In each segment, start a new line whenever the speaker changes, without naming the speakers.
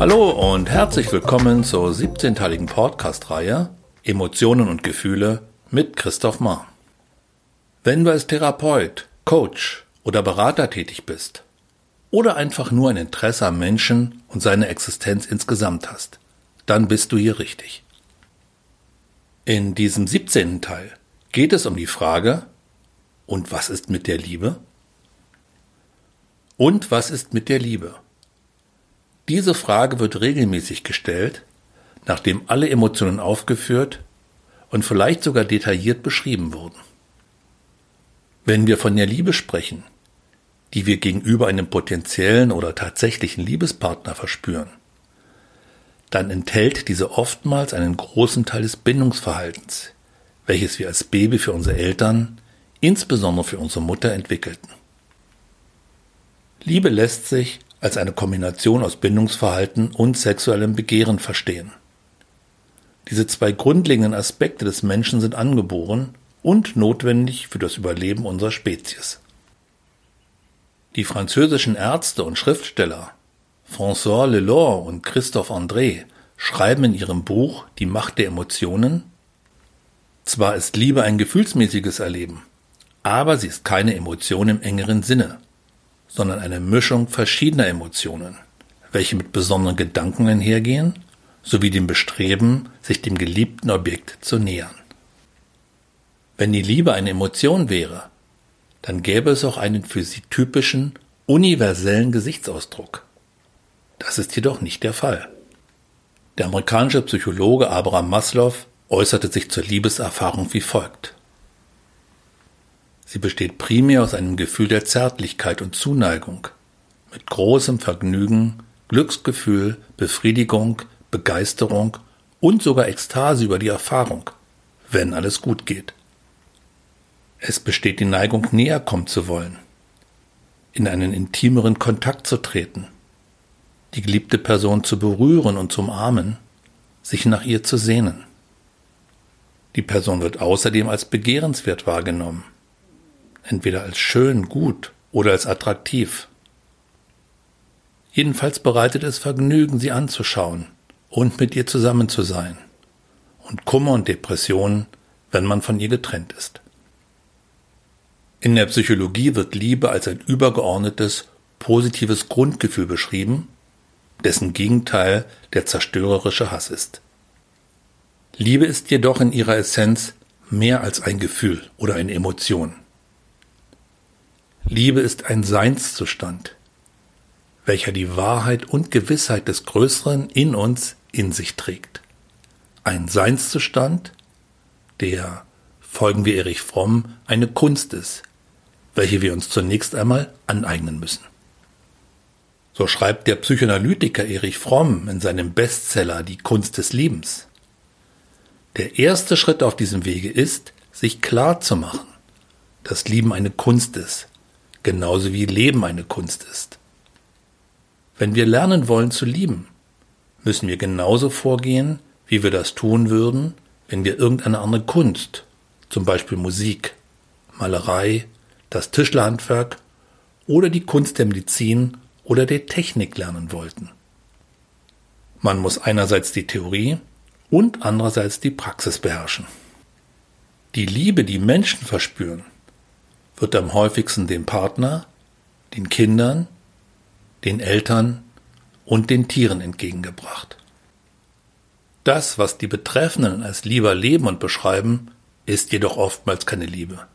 Hallo und herzlich willkommen zur 17-teiligen Podcast-Reihe Emotionen und Gefühle mit Christoph Mahr. Wenn du als Therapeut, Coach oder Berater tätig bist oder einfach nur ein Interesse am Menschen und seine Existenz insgesamt hast, dann bist du hier richtig. In diesem 17. Teil geht es um die Frage, und was ist mit der Liebe? Und was ist mit der Liebe? Diese Frage wird regelmäßig gestellt, nachdem alle Emotionen aufgeführt und vielleicht sogar detailliert beschrieben wurden. Wenn wir von der Liebe sprechen, die wir gegenüber einem potenziellen oder tatsächlichen Liebespartner verspüren, dann enthält diese oftmals einen großen Teil des Bindungsverhaltens, welches wir als Baby für unsere Eltern, insbesondere für unsere Mutter entwickelten. Liebe lässt sich als eine Kombination aus Bindungsverhalten und sexuellem Begehren verstehen. Diese zwei grundlegenden Aspekte des Menschen sind angeboren und notwendig für das Überleben unserer Spezies. Die französischen Ärzte und Schriftsteller François Lelore und Christophe André schreiben in ihrem Buch Die Macht der Emotionen Zwar ist Liebe ein gefühlsmäßiges Erleben, aber sie ist keine Emotion im engeren Sinne, sondern eine Mischung verschiedener Emotionen, welche mit besonderen Gedanken einhergehen, sowie dem Bestreben, sich dem geliebten Objekt zu nähern. Wenn die Liebe eine Emotion wäre, dann gäbe es auch einen für sie typischen, universellen Gesichtsausdruck. Das ist jedoch nicht der Fall. Der amerikanische Psychologe Abraham Maslow äußerte sich zur Liebeserfahrung wie folgt. Sie besteht primär aus einem Gefühl der Zärtlichkeit und Zuneigung, mit großem Vergnügen, Glücksgefühl, Befriedigung, Begeisterung und sogar Ekstase über die Erfahrung, wenn alles gut geht. Es besteht die Neigung, näher kommen zu wollen, in einen intimeren Kontakt zu treten, die geliebte Person zu berühren und zu umarmen, sich nach ihr zu sehnen. Die Person wird außerdem als begehrenswert wahrgenommen, entweder als schön, gut oder als attraktiv. Jedenfalls bereitet es Vergnügen, sie anzuschauen und mit ihr zusammen zu sein, und Kummer und Depressionen, wenn man von ihr getrennt ist. In der Psychologie wird Liebe als ein übergeordnetes, positives Grundgefühl beschrieben, dessen Gegenteil der zerstörerische Hass ist. Liebe ist jedoch in ihrer Essenz mehr als ein Gefühl oder eine Emotion. Liebe ist ein Seinszustand, welcher die Wahrheit und Gewissheit des Größeren in uns in sich trägt. Ein Seinszustand, der, folgen wir Erich Fromm, eine Kunst ist, welche wir uns zunächst einmal aneignen müssen. So schreibt der Psychoanalytiker Erich Fromm in seinem Bestseller Die Kunst des Liebens. Der erste Schritt auf diesem Wege ist, sich klar zu machen, dass Lieben eine Kunst ist, genauso wie Leben eine Kunst ist. Wenn wir lernen wollen zu lieben, müssen wir genauso vorgehen, wie wir das tun würden, wenn wir irgendeine andere Kunst, zum Beispiel Musik, Malerei, das Tischlerhandwerk oder die Kunst der Medizin oder der Technik lernen wollten. Man muss einerseits die Theorie und andererseits die Praxis beherrschen. Die Liebe, die Menschen verspüren, wird am häufigsten dem Partner, den Kindern, den Eltern und den Tieren entgegengebracht. Das, was die Betreffenden als lieber leben und beschreiben, ist jedoch oftmals keine Liebe.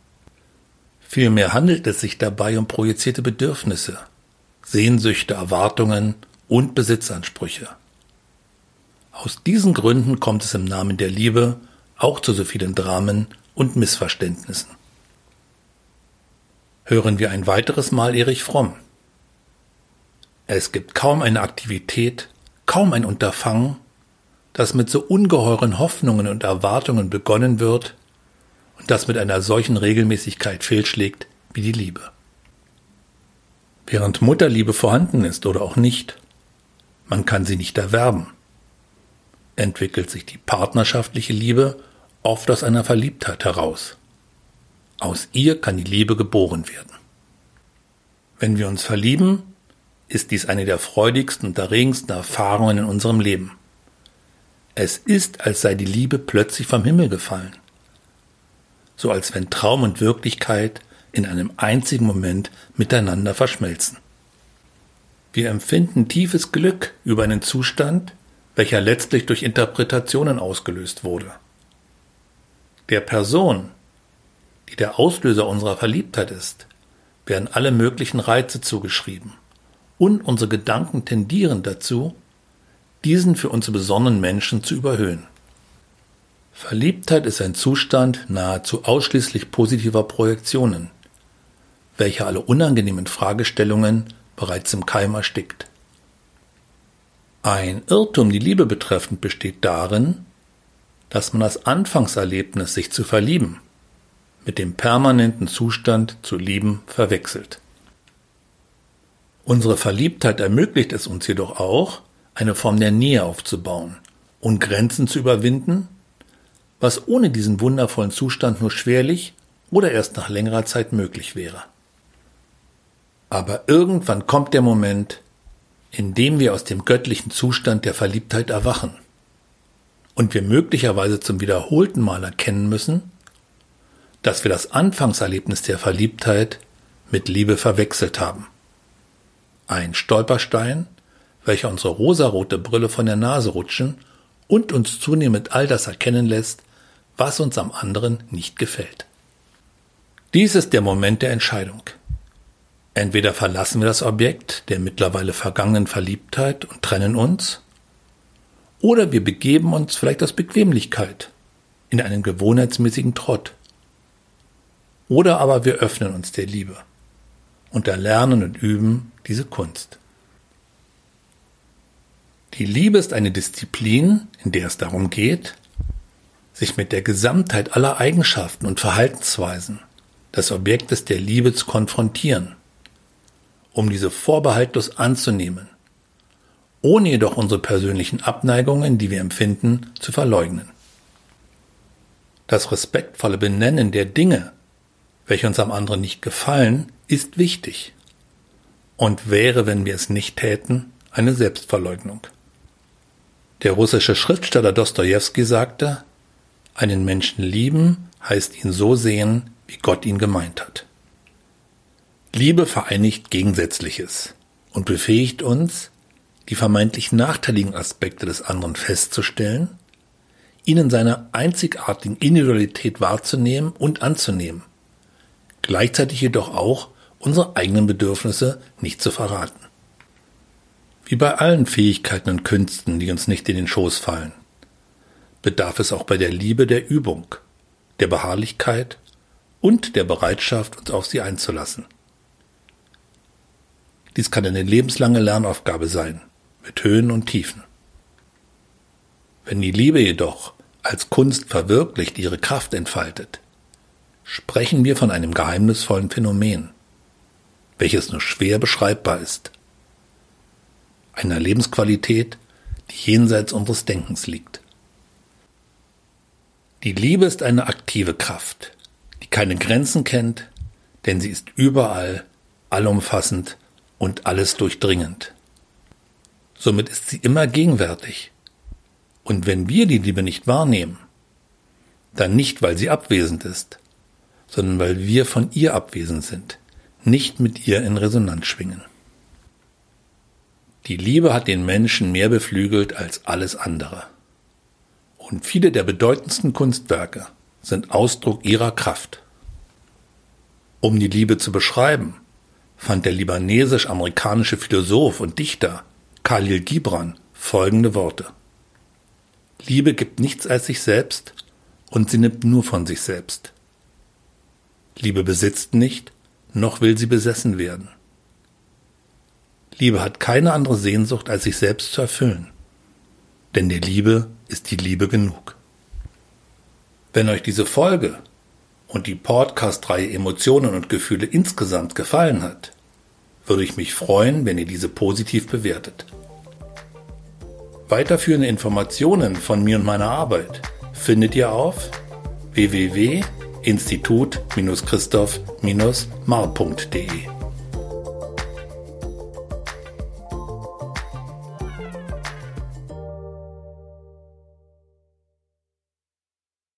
Vielmehr handelt es sich dabei um projizierte Bedürfnisse, Sehnsüchte, Erwartungen und Besitzansprüche. Aus diesen Gründen kommt es im Namen der Liebe auch zu so vielen Dramen und Missverständnissen. Hören wir ein weiteres Mal Erich Fromm. Es gibt kaum eine Aktivität, kaum ein Unterfangen, das mit so ungeheuren Hoffnungen und Erwartungen begonnen wird und das mit einer solchen Regelmäßigkeit fehlschlägt wie die Liebe. Während Mutterliebe vorhanden ist oder auch nicht, man kann sie nicht erwerben, entwickelt sich die partnerschaftliche Liebe oft aus einer Verliebtheit heraus. Aus ihr kann die Liebe geboren werden. Wenn wir uns verlieben, ist dies eine der freudigsten und erregendsten Erfahrungen in unserem Leben. Es ist, als sei die Liebe plötzlich vom Himmel gefallen. So als wenn Traum und Wirklichkeit in einem einzigen Moment miteinander verschmelzen. Wir empfinden tiefes Glück über einen Zustand, welcher letztlich durch Interpretationen ausgelöst wurde. Der Person, die der Auslöser unserer Verliebtheit ist, werden alle möglichen Reize zugeschrieben, und unsere Gedanken tendieren dazu, diesen für uns besonnenen Menschen zu überhöhen. Verliebtheit ist ein Zustand nahezu ausschließlich positiver Projektionen, welcher alle unangenehmen Fragestellungen bereits im Keim erstickt. Ein Irrtum die Liebe betreffend besteht darin, dass man das Anfangserlebnis, sich zu verlieben, mit dem permanenten Zustand zu lieben verwechselt. Unsere Verliebtheit ermöglicht es uns jedoch auch, eine Form der Nähe aufzubauen und Grenzen zu überwinden, was ohne diesen wundervollen Zustand nur schwerlich oder erst nach längerer Zeit möglich wäre. Aber irgendwann kommt der Moment, in dem wir aus dem göttlichen Zustand der Verliebtheit erwachen und wir möglicherweise zum wiederholten Mal erkennen müssen, dass wir das Anfangserlebnis der Verliebtheit mit Liebe verwechselt haben. Ein Stolperstein, welcher unsere rosarote Brille von der Nase rutschen und uns zunehmend all das erkennen lässt, was uns am anderen nicht gefällt. Dies ist der Moment der Entscheidung. Entweder verlassen wir das Objekt der mittlerweile vergangenen Verliebtheit und trennen uns, oder wir begeben uns vielleicht aus Bequemlichkeit in einen gewohnheitsmäßigen Trott. Oder aber wir öffnen uns der Liebe und erlernen und üben diese Kunst. Die Liebe ist eine Disziplin, in der es darum geht, sich mit der Gesamtheit aller Eigenschaften und Verhaltensweisen des Objektes der Liebe zu konfrontieren, um diese vorbehaltlos anzunehmen, ohne jedoch unsere persönlichen Abneigungen, die wir empfinden, zu verleugnen. Das respektvolle Benennen der Dinge, welche uns am anderen nicht gefallen, ist wichtig und wäre, wenn wir es nicht täten, eine Selbstverleugnung. Der russische Schriftsteller Dostojewski sagte, einen Menschen lieben heißt ihn so sehen, wie Gott ihn gemeint hat. Liebe vereinigt Gegensätzliches und befähigt uns, die vermeintlich nachteiligen Aspekte des anderen festzustellen, ihn in seiner einzigartigen Individualität wahrzunehmen und anzunehmen, gleichzeitig jedoch auch unsere eigenen Bedürfnisse nicht zu verraten. Wie bei allen Fähigkeiten und Künsten, die uns nicht in den Schoß fallen, bedarf es auch bei der Liebe der Übung, der Beharrlichkeit und der Bereitschaft, uns auf sie einzulassen. Dies kann eine lebenslange Lernaufgabe sein, mit Höhen und Tiefen. Wenn die Liebe jedoch als Kunst verwirklicht ihre Kraft entfaltet, sprechen wir von einem geheimnisvollen Phänomen, welches nur schwer beschreibbar ist. Einer Lebensqualität, die jenseits unseres Denkens liegt. Die Liebe ist eine aktive Kraft, die keine Grenzen kennt, denn sie ist überall, allumfassend und alles durchdringend. Somit ist sie immer gegenwärtig. Und wenn wir die Liebe nicht wahrnehmen, dann nicht, weil sie abwesend ist, sondern weil wir von ihr abwesend sind nicht mit ihr in Resonanz schwingen. Die Liebe hat den Menschen mehr beflügelt als alles andere. Und viele der bedeutendsten Kunstwerke sind Ausdruck ihrer Kraft. Um die Liebe zu beschreiben, fand der libanesisch-amerikanische Philosoph und Dichter Khalil Gibran folgende Worte. Liebe gibt nichts als sich selbst und sie nimmt nur von sich selbst. Liebe besitzt nicht noch will sie besessen werden. Liebe hat keine andere Sehnsucht, als sich selbst zu erfüllen. Denn der Liebe ist die Liebe genug. Wenn euch diese Folge und die Podcast-Reihe Emotionen und Gefühle insgesamt gefallen hat, würde ich mich freuen, wenn ihr diese positiv bewertet. Weiterführende Informationen von mir und meiner Arbeit findet ihr auf www institut-christoph-mar.de